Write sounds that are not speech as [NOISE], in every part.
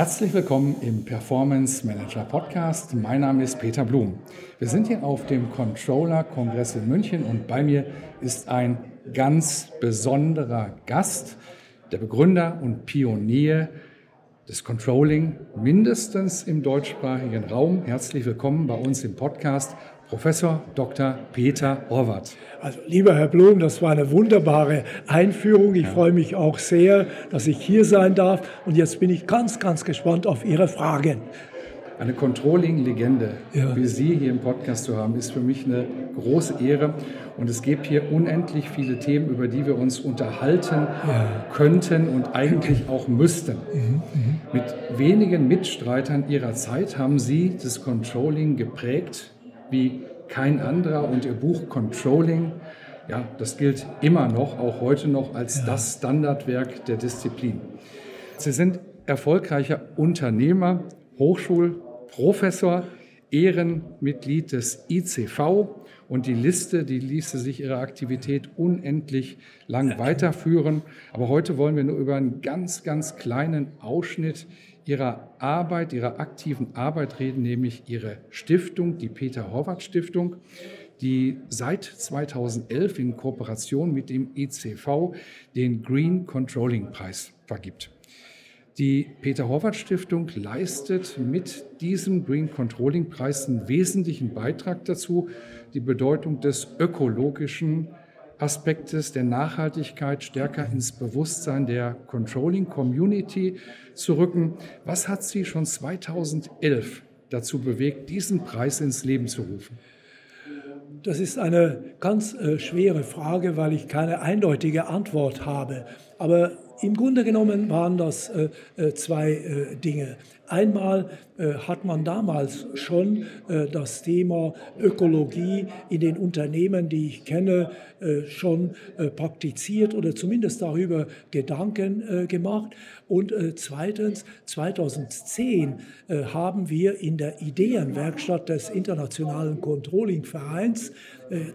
Herzlich willkommen im Performance Manager Podcast. Mein Name ist Peter Blum. Wir sind hier auf dem Controller Kongress in München und bei mir ist ein ganz besonderer Gast, der Begründer und Pionier des Controlling, mindestens im deutschsprachigen Raum. Herzlich willkommen bei uns im Podcast, Professor Dr. Peter Horvath. Also, lieber Herr Blum, das war eine wunderbare Einführung. Ich ja. freue mich auch sehr, dass ich hier sein darf. Und jetzt bin ich ganz, ganz gespannt auf Ihre Fragen. Eine Controlling-Legende, ja. wie Sie hier im Podcast zu haben, ist für mich eine große Ehre. Und es gibt hier unendlich viele Themen, über die wir uns unterhalten ja. könnten und eigentlich auch müssten. Mhm, mhm. Mit wenigen Mitstreitern Ihrer Zeit haben Sie das Controlling geprägt wie kein anderer und ihr Buch Controlling, ja, das gilt immer noch, auch heute noch als ja. das Standardwerk der Disziplin. Sie sind erfolgreicher Unternehmer, Hochschulprofessor, Ehrenmitglied des ICV und die Liste, die ließe sich ihre Aktivität unendlich lang weiterführen. Aber heute wollen wir nur über einen ganz, ganz kleinen Ausschnitt ihrer Arbeit, ihrer aktiven Arbeit reden, nämlich ihre Stiftung, die Peter Horvath Stiftung, die seit 2011 in Kooperation mit dem ECV den Green Controlling Preis vergibt. Die Peter Horvath Stiftung leistet mit diesem Green Controlling Preis einen wesentlichen Beitrag dazu, die Bedeutung des ökologischen Aspektes der Nachhaltigkeit stärker ins Bewusstsein der Controlling Community zu rücken. Was hat Sie schon 2011 dazu bewegt, diesen Preis ins Leben zu rufen? Das ist eine ganz äh, schwere Frage, weil ich keine eindeutige Antwort habe. Aber im Grunde genommen waren das äh, äh zwei äh, Dinge. Einmal äh, hat man damals schon äh, das Thema Ökologie in den Unternehmen, die ich kenne, äh, schon praktiziert oder zumindest darüber Gedanken gemacht. Und zweitens, 2010 haben wir in der Ideenwerkstatt des Internationalen Controlling Vereins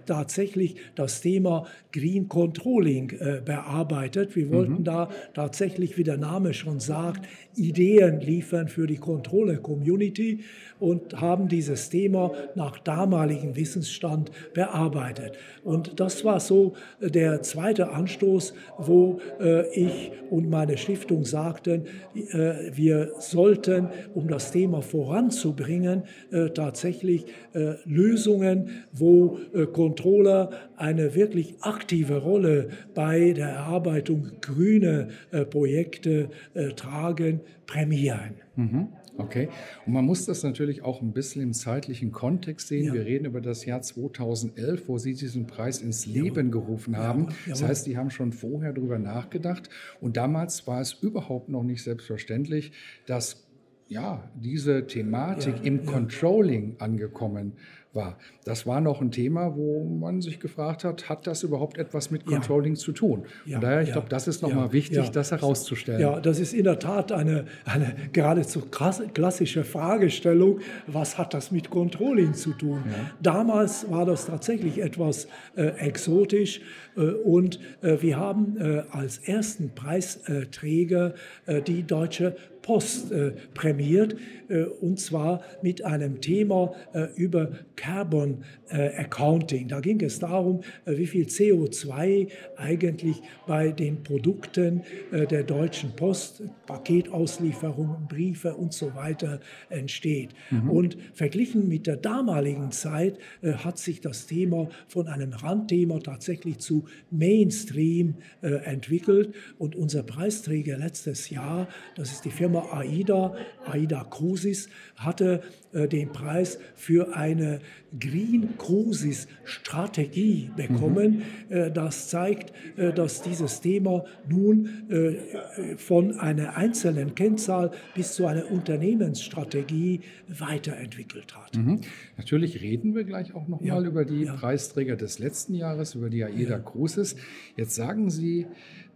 tatsächlich das Thema Green Controlling bearbeitet. Wir wollten mhm. da tatsächlich, wie der Name schon sagt, Ideen liefern für die Controller-Community und haben dieses Thema nach damaligem Wissensstand bearbeitet. Und das war so der zweite Anstoß, wo äh, ich und meine Stiftung sagten, äh, wir sollten, um das Thema voranzubringen, äh, tatsächlich äh, Lösungen, wo äh, Controller eine wirklich aktive Rolle bei der Erarbeitung grüner äh, Projekte tragen, prämieren. Mhm. Okay. Und man muss das natürlich auch ein bisschen im zeitlichen Kontext sehen. Ja. Wir reden über das Jahr 2011, wo Sie diesen Preis ins Leben gerufen haben. Ja. Das heißt, die haben schon vorher darüber nachgedacht. Und damals war es überhaupt noch nicht selbstverständlich, dass ja, diese Thematik im Controlling angekommen war. Das war noch ein Thema, wo man sich gefragt hat, hat das überhaupt etwas mit Controlling ja. zu tun? Ja, Und daher, ich ja, glaube, das ist nochmal wichtig, das herauszustellen. Ja, das ist in der Tat eine, eine geradezu klassische Fragestellung. Was hat das mit Controlling zu tun? Damals war das tatsächlich etwas äh, exotisch äh, und äh, wir haben äh, als ersten Preisträger äh, die Deutsche Post äh, prämiert, äh, und zwar mit einem Thema äh, über Carbon äh, Accounting. Da ging es darum, äh, wie viel CO2 eigentlich bei den Produkten äh, der Deutschen Post, Paketauslieferungen, Briefe und so weiter entsteht. Mhm. Und verglichen mit der damaligen Zeit hat sich das Thema von einem Randthema tatsächlich zu Mainstream entwickelt. Und unser Preisträger letztes Jahr, das ist die Firma AIDA, AIDA Cruises, hatte den Preis für eine Green Cruises Strategie bekommen. Mhm. Äh, das zeigt, äh, dass dieses Thema nun äh, von einer einzelnen Kennzahl bis zu einer Unternehmensstrategie weiterentwickelt hat. Mhm. Natürlich reden wir gleich auch noch ja. mal über die ja. Preisträger des letzten Jahres, über die AIDA ja. Cruises. Jetzt sagen Sie,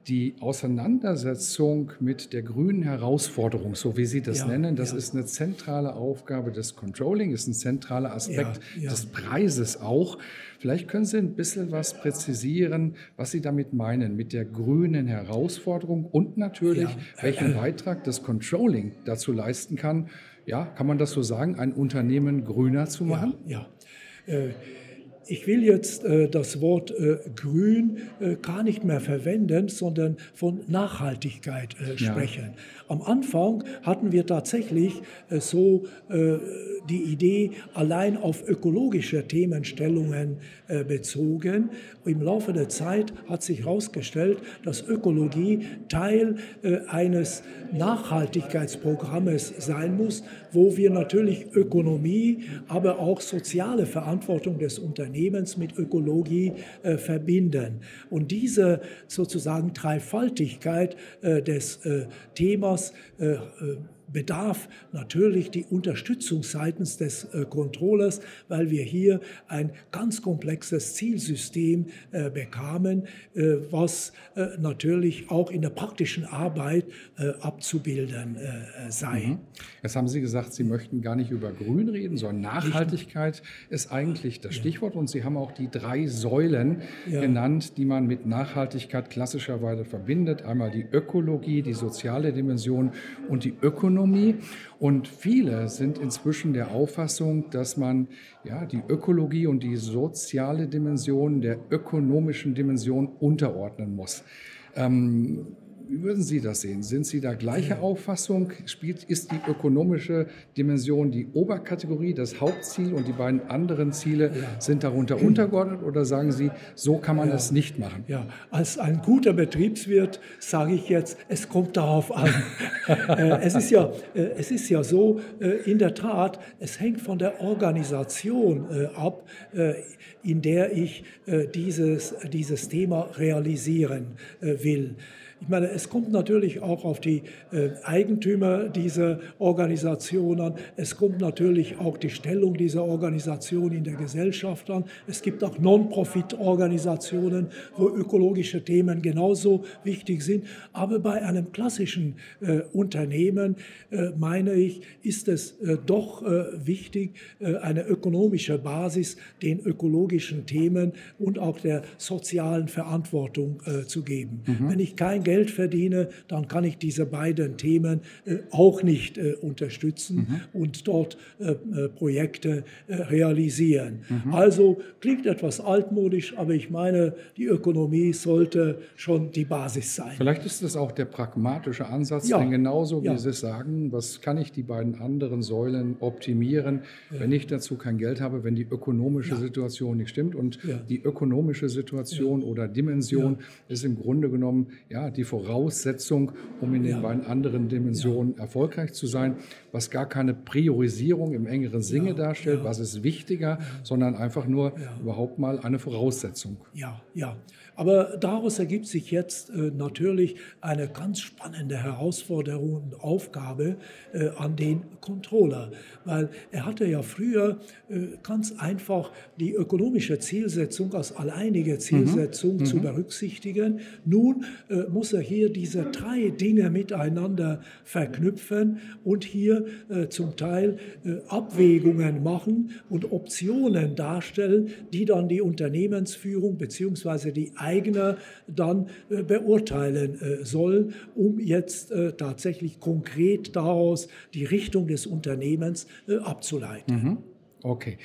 die Auseinandersetzung mit der grünen Herausforderung, so wie Sie das ja, nennen, das ja. ist eine zentrale Aufgabe des Controlling, ist ein zentraler Aspekt ja, des Preises auch. Vielleicht können Sie ein bisschen was präzisieren, was Sie damit meinen, mit der grünen Herausforderung und natürlich, welchen Beitrag das Controlling dazu leisten kann, ja, kann man das so sagen, ein Unternehmen grüner zu machen? Ja, ja. Äh, ich will jetzt äh, das Wort äh, grün äh, gar nicht mehr verwenden, sondern von Nachhaltigkeit äh, sprechen. Ja. Am Anfang hatten wir tatsächlich äh, so äh, die Idee allein auf ökologische Themenstellungen bezogen. Im Laufe der Zeit hat sich herausgestellt, dass Ökologie Teil eines Nachhaltigkeitsprogrammes sein muss, wo wir natürlich Ökonomie, aber auch soziale Verantwortung des Unternehmens mit Ökologie äh, verbinden. Und diese sozusagen Dreifaltigkeit äh, des äh, Themas äh, äh, bedarf natürlich die Unterstützung seitens des äh, Controllers, weil wir hier ein ganz komplexes Zielsystem äh, bekamen, äh, was äh, natürlich auch in der praktischen Arbeit äh, abzubilden äh, sei. Mhm. Jetzt haben Sie gesagt, Sie möchten gar nicht über Grün reden, sondern Nachhaltigkeit ist eigentlich das Stichwort. Und Sie haben auch die drei Säulen ja. genannt, die man mit Nachhaltigkeit klassischerweise verbindet. Einmal die Ökologie, die soziale Dimension und die Ökonomie. Ökonomie. Und viele sind inzwischen der Auffassung, dass man ja, die Ökologie und die soziale Dimension der ökonomischen Dimension unterordnen muss. Ähm, wie würden Sie das sehen? Sind Sie da gleicher Auffassung? Spielt, ist die ökonomische Dimension die Oberkategorie, das Hauptziel und die beiden anderen Ziele ja. sind darunter untergeordnet? Oder sagen Sie, so kann man ja. das nicht machen? Ja, als ein guter Betriebswirt sage ich jetzt, es kommt darauf an. [LAUGHS] Äh, es, ist ja, äh, es ist ja so, äh, in der Tat, es hängt von der Organisation ab, in der ich dieses, dieses Thema realisieren will. Ich meine, es kommt natürlich auch auf die äh, Eigentümer dieser Organisation an. Es kommt natürlich auch die Stellung dieser Organisation in der Gesellschaft an. Es gibt auch Non-Profit-Organisationen, wo ökologische Themen genauso wichtig sind. Aber bei einem klassischen äh, Unternehmen, äh, meine ich, ist es äh, doch äh, wichtig, äh, eine ökonomische Basis den ökologischen Themen und auch der sozialen Verantwortung zu geben. Mhm. Wenn ich kein Geld verdiene, dann kann ich diese beiden Themen äh, auch nicht äh, unterstützen mhm. und dort äh, Projekte realisieren. Mhm. Also klingt etwas altmodisch, aber ich meine, die Ökonomie sollte schon die Basis sein. Vielleicht ist das auch der pragmatische Ansatz, ja. denn genauso wie ja. Sie sagen, was kann ich die beiden anderen Säulen optimieren, ja. wenn ich dazu kein Geld habe, wenn die ökonomische Situation nicht stimmt. Und die ökonomische Situation oder Dimension ist im Grunde genommen ja, die Voraussetzung, um in den beiden anderen Dimensionen erfolgreich zu sein, was gar keine Priorisierung im engeren Sinne darstellt, was ist wichtiger, sondern einfach nur überhaupt mal eine Voraussetzung. Ja, ja. Aber daraus ergibt sich jetzt äh, natürlich eine ganz spannende Herausforderung und Aufgabe äh, an den Controller, weil er hatte ja früher äh, ganz einfach die ökonomische Zielsetzung als alleinige Zielsetzung mhm. zu mhm. berücksichtigen. Nun muss er hier diese drei Dinge miteinander verknüpfen und hier zum Teil Abwägungen machen und Optionen darstellen, die dann die Unternehmensführung bzw. die Eigner dann äh, beurteilen äh, sollen, um jetzt äh, tatsächlich konkret daraus die Richtung des Unternehmens abzuleiten. Mhm. Okay.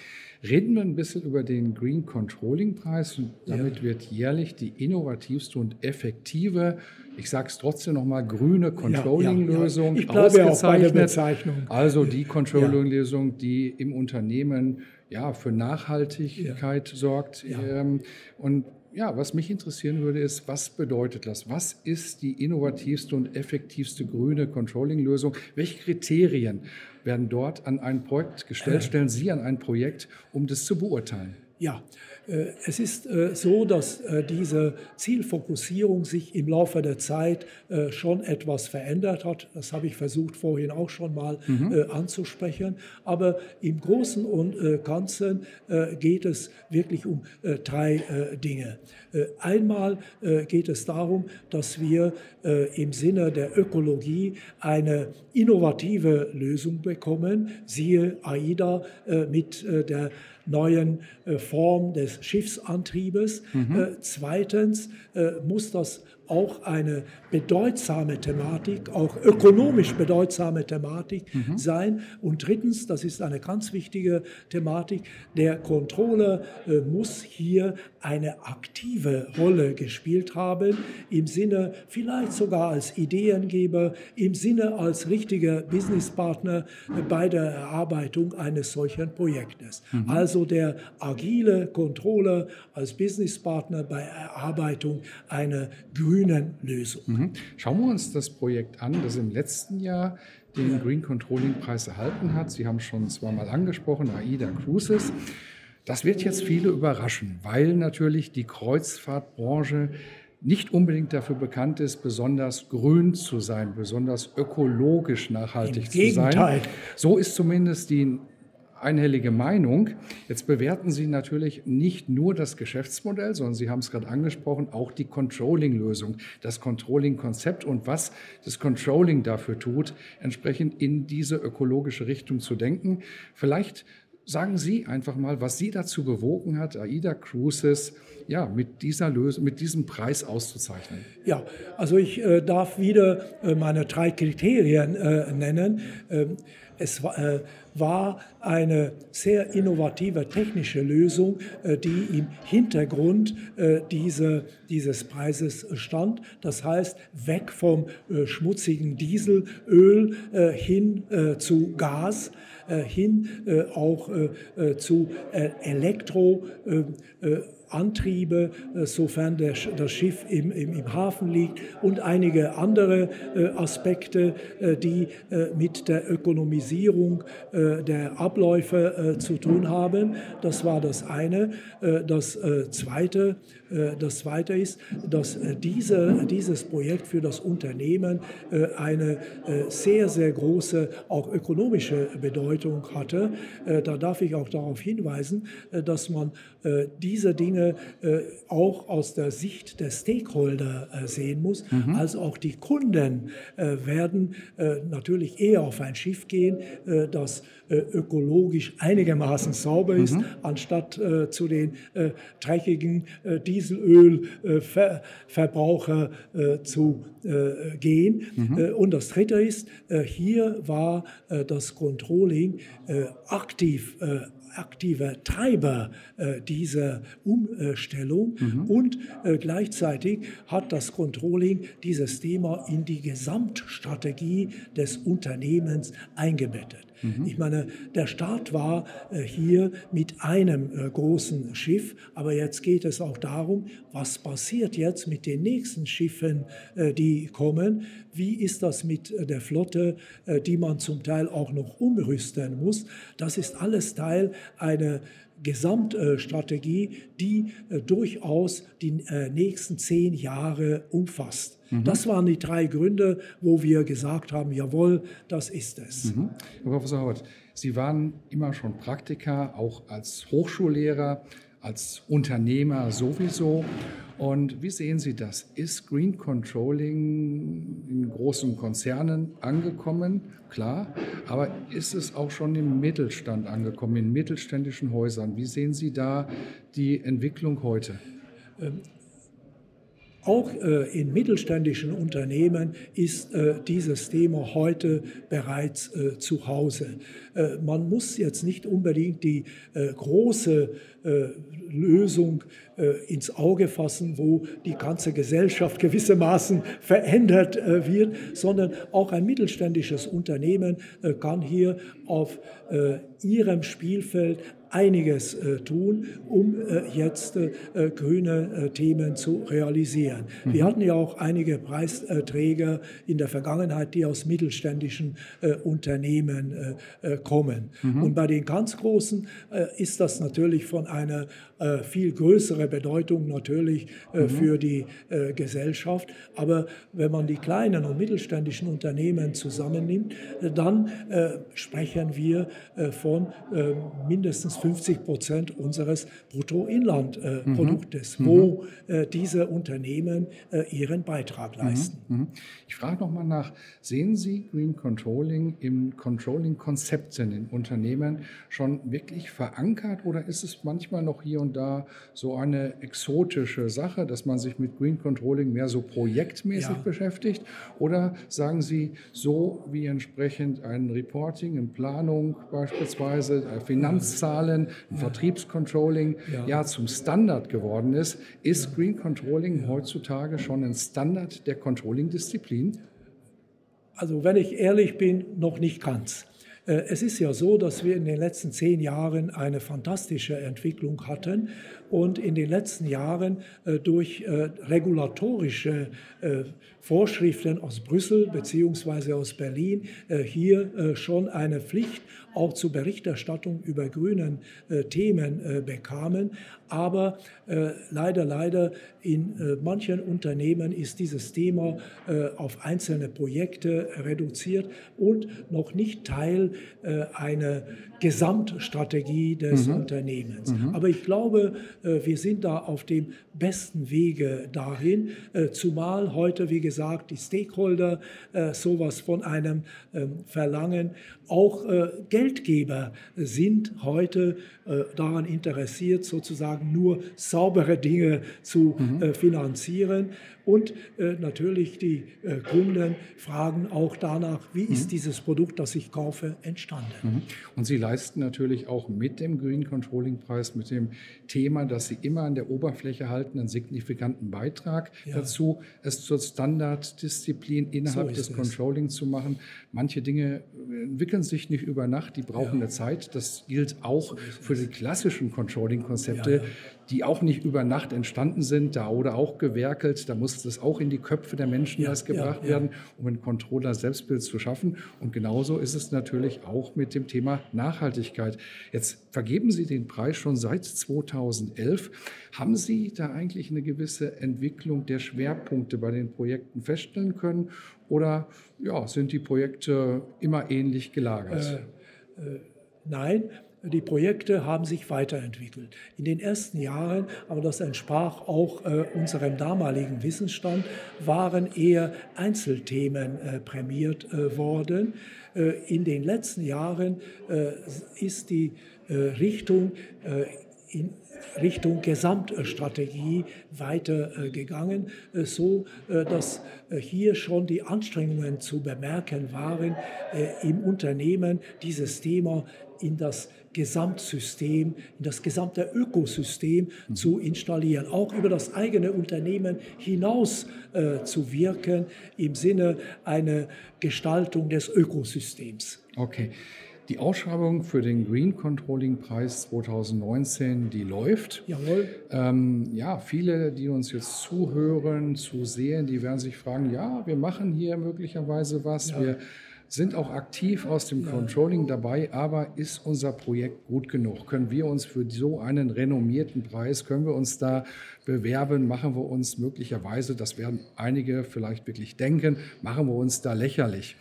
Reden wir ein bisschen über den Green Controlling Preis. Damit ja. wird jährlich die innovativste und effektive, ich sage es trotzdem nochmal, grüne Controlling-Lösung ja, ja. ausgezeichnet. Also die Controlling-Lösung, die im Unternehmen ja, für Nachhaltigkeit sorgt. Ähm, und ja, was mich interessieren würde, ist, was bedeutet das? Was ist die innovativste und effektivste grüne Controlling-Lösung? Welche Kriterien werden dort an ein Projekt gestellt? Stellen Sie an ein Projekt, um das zu beurteilen? Ja, äh, es ist äh, so, dass äh, diese Zielfokussierung sich im Laufe der Zeit schon etwas verändert hat. Das habe ich versucht vorhin auch schon mal mhm. anzusprechen. Aber im Großen und Ganzen geht es wirklich um drei Dinge. Einmal geht es darum, dass wir im Sinne der Ökologie eine innovative Lösung bekommen, siehe AIDA mit der neuen Form des Schiffsantriebes. Mhm. Äh, zweitens äh, muss das auch eine bedeutsame Thematik, auch ökonomisch bedeutsame Thematik mhm. sein. Und drittens, das ist eine ganz wichtige Thematik, der Controller äh, muss hier eine aktive Rolle gespielt haben, im Sinne vielleicht sogar als Ideengeber, im Sinne als richtiger Businesspartner bei der Erarbeitung eines solchen Projektes. Mhm. Also der agile Controller als Businesspartner bei Erarbeitung einer grünen Lösung. Mhm. Schauen wir uns das Projekt an, das im letzten Jahr den Green Controlling Preis erhalten hat. Sie haben schon zweimal angesprochen, AIDA Cruises. Das wird jetzt viele überraschen, weil natürlich die Kreuzfahrtbranche nicht unbedingt dafür bekannt ist, besonders grün zu sein, besonders ökologisch nachhaltig Im zu Gegenteil. sein. So ist zumindest die einhellige Meinung. Jetzt bewerten Sie natürlich nicht nur das Geschäftsmodell, sondern Sie haben es gerade angesprochen, auch die Controlling-Lösung, das Controlling-Konzept und was das Controlling dafür tut, entsprechend in diese ökologische Richtung zu denken. Vielleicht sagen Sie einfach mal, was Sie dazu bewogen hat, AIDA Cruises ja, mit, dieser Lösung, mit diesem Preis auszuzeichnen. Ja, also ich äh, darf wieder äh, meine drei Kriterien äh, nennen. Ähm, es war, äh, war eine sehr innovative technische Lösung, äh, die im Hintergrund äh, diese, dieses Preises stand. Das heißt, weg vom äh, schmutzigen Dieselöl hin zu Gas hin auch zu Elektro Antriebe, sofern der, das Schiff im, im, im, Hafen liegt und einige andere Aspekte, die mit der Ökonomisierung der Abläufe zu tun haben. Das war das eine. Das zweite, das zweite ist, dass diese, dieses Projekt für das Unternehmen eine sehr, sehr große, auch ökonomische Bedeutung hatte. Da darf ich auch darauf hinweisen, dass man diese Dinge äh, auch aus der Sicht der Stakeholder äh, sehen muss. Mhm. Also auch die Kunden äh, werden äh, natürlich eher auf ein Schiff gehen, äh, das äh, ökologisch einigermaßen sauber ist, mhm. anstatt zu den dreckigen Dieselölverbraucher zu gehen. Mhm. und das Dritte ist, hier war das Controlling aktiv aktiver Treiber äh, dieser Umstellung mhm. und äh, gleichzeitig hat das Controlling dieses Thema in die Gesamtstrategie des Unternehmens eingebettet. Mhm. Ich meine, der Start war äh, hier mit einem äh, großen Schiff, aber jetzt geht es auch darum, was passiert jetzt mit den nächsten Schiffen, äh, die kommen. Wie ist das mit der Flotte, die man zum Teil auch noch umrüsten muss? Das ist alles Teil einer Gesamtstrategie, die durchaus die nächsten zehn Jahre umfasst. Mhm. Das waren die drei Gründe, wo wir gesagt haben, jawohl, das ist es. Mhm. Herr Professor Howard, Sie waren immer schon Praktiker, auch als Hochschullehrer, als Unternehmer sowieso. Und wie sehen Sie das? Ist Green Controlling in großen Konzernen angekommen? Klar. Aber ist es auch schon im Mittelstand angekommen, in mittelständischen Häusern? Wie sehen Sie da die Entwicklung heute? Auch äh, in mittelständischen Unternehmen ist äh, dieses Thema heute bereits äh, zu Hause. Äh, man muss jetzt nicht unbedingt die äh, große äh, Lösung ins Auge fassen, wo die ganze Gesellschaft [LAUGHS] gewissermaßen verändert wird, sondern auch ein mittelständisches Unternehmen kann hier auf ihrem Spielfeld einiges tun, um jetzt grüne Themen zu realisieren. Mhm. Wir hatten ja auch einige Preisträger in der Vergangenheit, die aus mittelständischen Unternehmen kommen. Mhm. Und bei den ganz großen ist das natürlich von einer viel größeren Bedeutung natürlich mhm. für die Gesellschaft. Aber wenn man die kleinen und mittelständischen Unternehmen zusammennimmt, dann äh, sprechen wir äh, von äh, mindestens 50 Prozent unseres Bruttoinlandproduktes, mhm. wo äh, diese Unternehmen äh, ihren Beitrag mhm. leisten. Mhm. Ich frage noch mal nach, sehen Sie Green Controlling im Controlling-Konzepten in Unternehmen schon wirklich verankert oder ist es manchmal noch hier und da so eine exotische Sache, dass man sich mit Green Controlling mehr so projektmäßig ja. beschäftigt? Oder sagen Sie, so wie entsprechend ein Reporting, eine Planung beispielsweise, äh, Finanzzahlen, ein Vertriebscontrolling ja. ja. zum Standard geworden ist, ist Green Controlling heutzutage schon ein Standard der Controlling-Disziplin? Also wenn ich ehrlich bin, noch nicht ganz. Äh, es ist ja so, dass wir in den letzten zehn Jahren eine fantastische Entwicklung hatten und in den letzten Jahren äh, durch äh, regulatorische Vorschriften aus Brüssel bzw. aus Berlin hier schon eine Pflicht auch zur Berichterstattung über grünen äh, Themen äh, bekamen. Aber äh, leider, leider in äh, manchen Unternehmen ist dieses Thema äh, auf einzelne Projekte reduziert und noch nicht Teil äh, einer Gesamtstrategie des mhm. Unternehmens. Mhm. Aber ich glaube, wir sind da auf dem besten Wege dahin, zumal heute, wie gesagt, die Stakeholder sowas von einem ähm, verlangen. Auch Geldgeber sind heute daran interessiert, sozusagen nur saubere Dinge zu mhm. finanzieren. Und äh, natürlich die äh, Kunden fragen auch danach, wie mhm. ist dieses Produkt, das ich kaufe, entstanden. Mhm. Und Sie leisten natürlich auch mit dem Green Controlling Preis, mit dem Thema, dass Sie immer an der Oberfläche halten, einen signifikanten Beitrag ja. dazu, es zur Standarddisziplin innerhalb so des Controlling zu machen. Manche Dinge äh, entwickeln sich nicht über Nacht, die brauchen ja. eine Zeit. Das gilt auch so für die klassischen Controlling-Konzepte. Ja, die auch nicht über Nacht entstanden sind, da wurde auch gewerkelt, da musste es auch in die Köpfe der Menschen ja, erst gebracht ja, ja. werden, um ein Controller-Selbstbild zu schaffen. Und genauso ist es natürlich auch mit dem Thema Nachhaltigkeit. Jetzt vergeben Sie den Preis schon seit 2011. Haben Sie da eigentlich eine gewisse Entwicklung der Schwerpunkte bei den Projekten feststellen können? Oder ja, sind die Projekte immer ähnlich gelagert? Äh, äh, nein, die Projekte haben sich weiterentwickelt. In den ersten Jahren, aber das entsprach auch äh, unserem damaligen Wissensstand, waren eher Einzelthemen äh, prämiert äh, worden. Äh, in den letzten Jahren äh, ist die äh, Richtung in Richtung Gesamtstrategie weitergegangen, so dass hier schon die Anstrengungen zu bemerken waren, im Unternehmen dieses Thema in das Gesamtsystem, in das gesamte Ökosystem mhm. zu installieren, auch über das eigene Unternehmen hinaus äh, zu wirken im Sinne einer Gestaltung des Ökosystems. Okay. Die Ausschreibung für den Green Controlling Preis 2019, die läuft. Jawohl. Ähm, ja, viele, die uns jetzt zuhören, zu sehen, die werden sich fragen, ja, wir machen hier möglicherweise was, ja. wir sind auch aktiv aus dem Controlling dabei, aber ist unser Projekt gut genug? Können wir uns für so einen renommierten Preis, können wir uns da bewerben? Machen wir uns möglicherweise, das werden einige vielleicht wirklich denken, machen wir uns da lächerlich?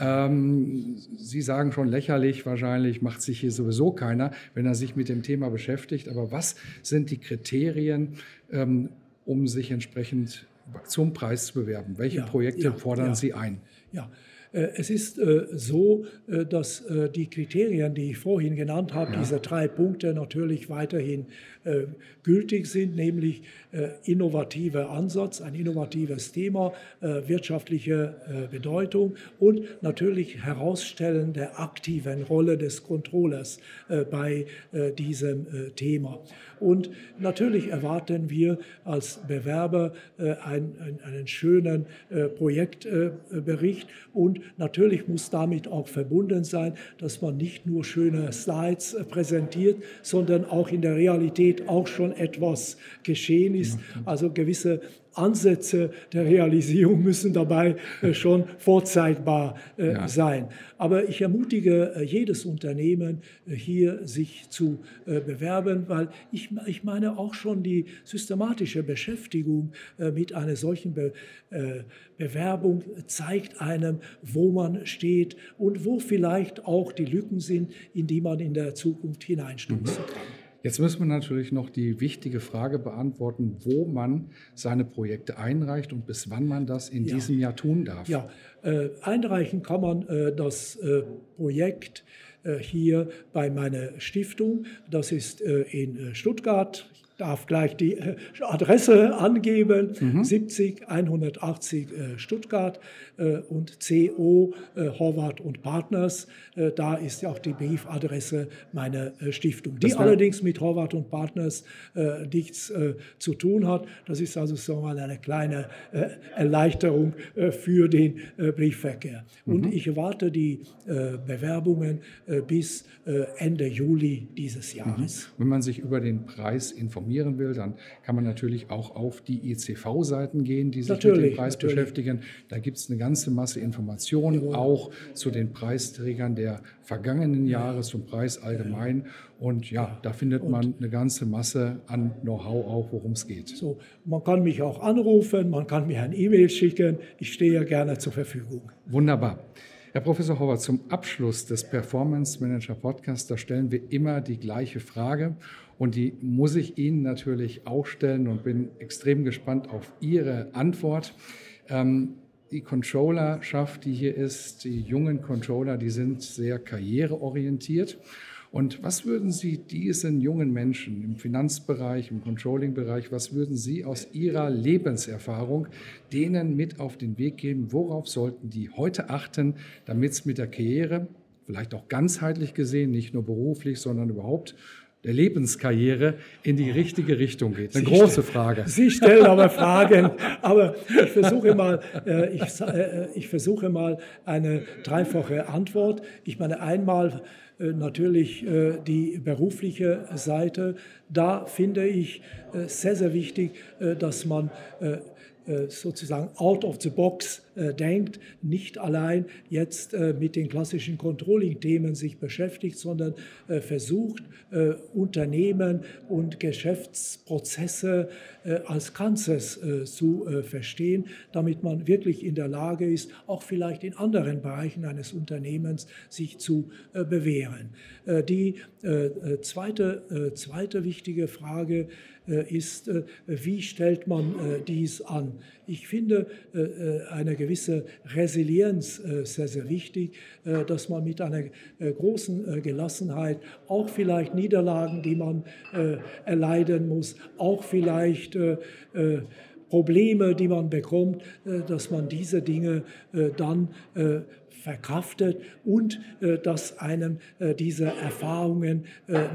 Ähm, Sie sagen schon lächerlich, wahrscheinlich macht sich hier sowieso keiner, wenn er sich mit dem Thema beschäftigt. Aber was sind die Kriterien, ähm, um sich entsprechend zum Preis zu bewerben? Welche ja, Projekte ja, fordern ja. Sie ein? Ja, es ist äh, so, äh, dass die Kriterien, die ich vorhin genannt habe, ja. diese drei Punkte natürlich weiterhin gültig sind, nämlich innovativer Ansatz, ein innovatives Thema, wirtschaftliche Bedeutung und natürlich Herausstellen der aktiven Rolle des Controllers bei diesem Thema. Und natürlich erwarten wir als Bewerber einen, einen schönen Projektbericht und Und natürlich muss damit auch verbunden sein, dass man nicht nur schöne Slides äh, präsentiert, sondern auch in der Realität auch schon etwas geschehen ist. Also gewisse Ansätze der Realisierung müssen dabei äh, [LAUGHS] schon vorzeigbar äh, ja. sein. Aber ich ermutige äh, jedes Unternehmen, hier sich zu bewerben, weil ich, ich meine auch schon die systematische Beschäftigung mit einer solchen Be Bewerbung zeigt einem, wo man steht und wo vielleicht auch die Lücken sind, in die man in der Zukunft hineinstoßen mhm. kann. Jetzt müssen wir natürlich noch die wichtige Frage beantworten, wo man seine Projekte einreicht und bis wann man das in ja. diesem Jahr tun darf. Ja, äh, einreichen kann man äh, das äh, Projekt äh, hier bei meiner Stiftung. Das ist äh, in äh, Stuttgart darf gleich die äh, Adresse angeben, mhm. 70 180 äh, Stuttgart äh, und CO Horvath und Partners. Da ist ja auch die Briefadresse meiner Stiftung, die allerdings mit Horvath und Partners nichts zu tun hat. Das ist also so mal eine kleine Erleichterung für den Briefverkehr. Mhm. Und ich erwarte die Bewerbungen bis Ende Juli dieses mhm. Jahres. Wenn man sich über den Preis informiert, informieren will, dann kann man natürlich auch auf die ECV-Seiten gehen, die sich natürlich, mit dem Preis natürlich. beschäftigen. Da gibt es eine ganze Masse Informationen, auch zu den Preisträgern der vergangenen Jahre, zum Preis allgemein. Und ja, da findet Und man eine ganze Masse an Know-how auch, worum es geht. So, man kann mich auch anrufen, man kann mir ein E-Mail schicken. Ich stehe ja gerne zur Verfügung. Wunderbar. Herr Professor Horvath, zum Abschluss des Performance Manager Podcasts, da stellen wir immer die gleiche Frage. Und die muss ich Ihnen natürlich auch stellen und bin extrem gespannt auf Ihre Antwort. Ähm, die Controllerschaft, die hier ist, die jungen Controller, die sind sehr karriereorientiert. Und was würden Sie diesen jungen Menschen im Finanzbereich, im Controlling-Bereich, was würden Sie aus Ihrer Lebenserfahrung denen mit auf den Weg geben? Worauf sollten die heute achten, damit es mit der Karriere, vielleicht auch ganzheitlich gesehen, nicht nur beruflich, sondern überhaupt der Lebenskarriere in die richtige Richtung geht? Eine Sie große Frage. Sie stellen aber [LAUGHS] Fragen, aber ich versuche mal, äh, ich, äh, ich versuche mal eine dreifache Antwort. Ich meine einmal äh, natürlich äh, die berufliche Seite. Da finde ich äh, sehr, sehr wichtig, äh, dass man sozusagen out of the box äh, denkt, nicht allein jetzt äh, mit den klassischen Controlling-Themen sich beschäftigt, sondern äh, versucht, Unternehmen und Geschäftsprozesse als Ganzes zu verstehen, damit man wirklich in der Lage ist, auch vielleicht in anderen Bereichen eines Unternehmens sich zu bewähren. Die zweite, zweite wichtige Frage ist, wie stellt man dies an? Ich finde, eine gewisse Resilienz äh, sehr, sehr wichtig, äh, dass man mit einer äh, großen Gelassenheit auch vielleicht Niederlagen, die man erleiden muss, auch vielleicht Probleme, die man bekommt, dass man diese Dinge dann verkraftet und dass einem diese Erfahrungen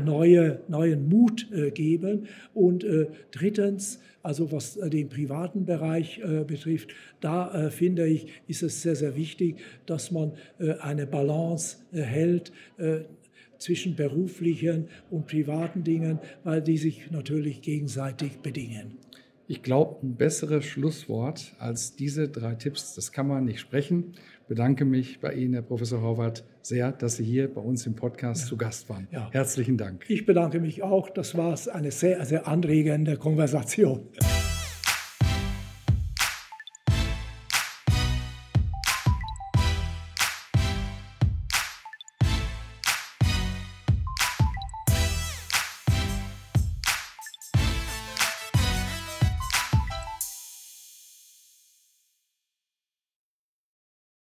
neue, neuen Mut geben. Und drittens, also was äh, den privaten Bereich äh, betrifft, da äh, finde ich, ist es sehr, sehr wichtig, dass man eine Balance hält zwischen beruflichen und privaten Dingen, weil die sich natürlich gegenseitig bedingen. Ich glaube, ein besseres Schlusswort als diese drei Tipps, das kann man nicht sprechen bedanke mich bei Ihnen, Herr Professor Horvath, sehr, dass Sie hier bei uns im Podcast ja. zu Gast waren. Ja. Herzlichen Dank. Ich bedanke mich auch. Das war eine sehr, sehr anregende Konversation.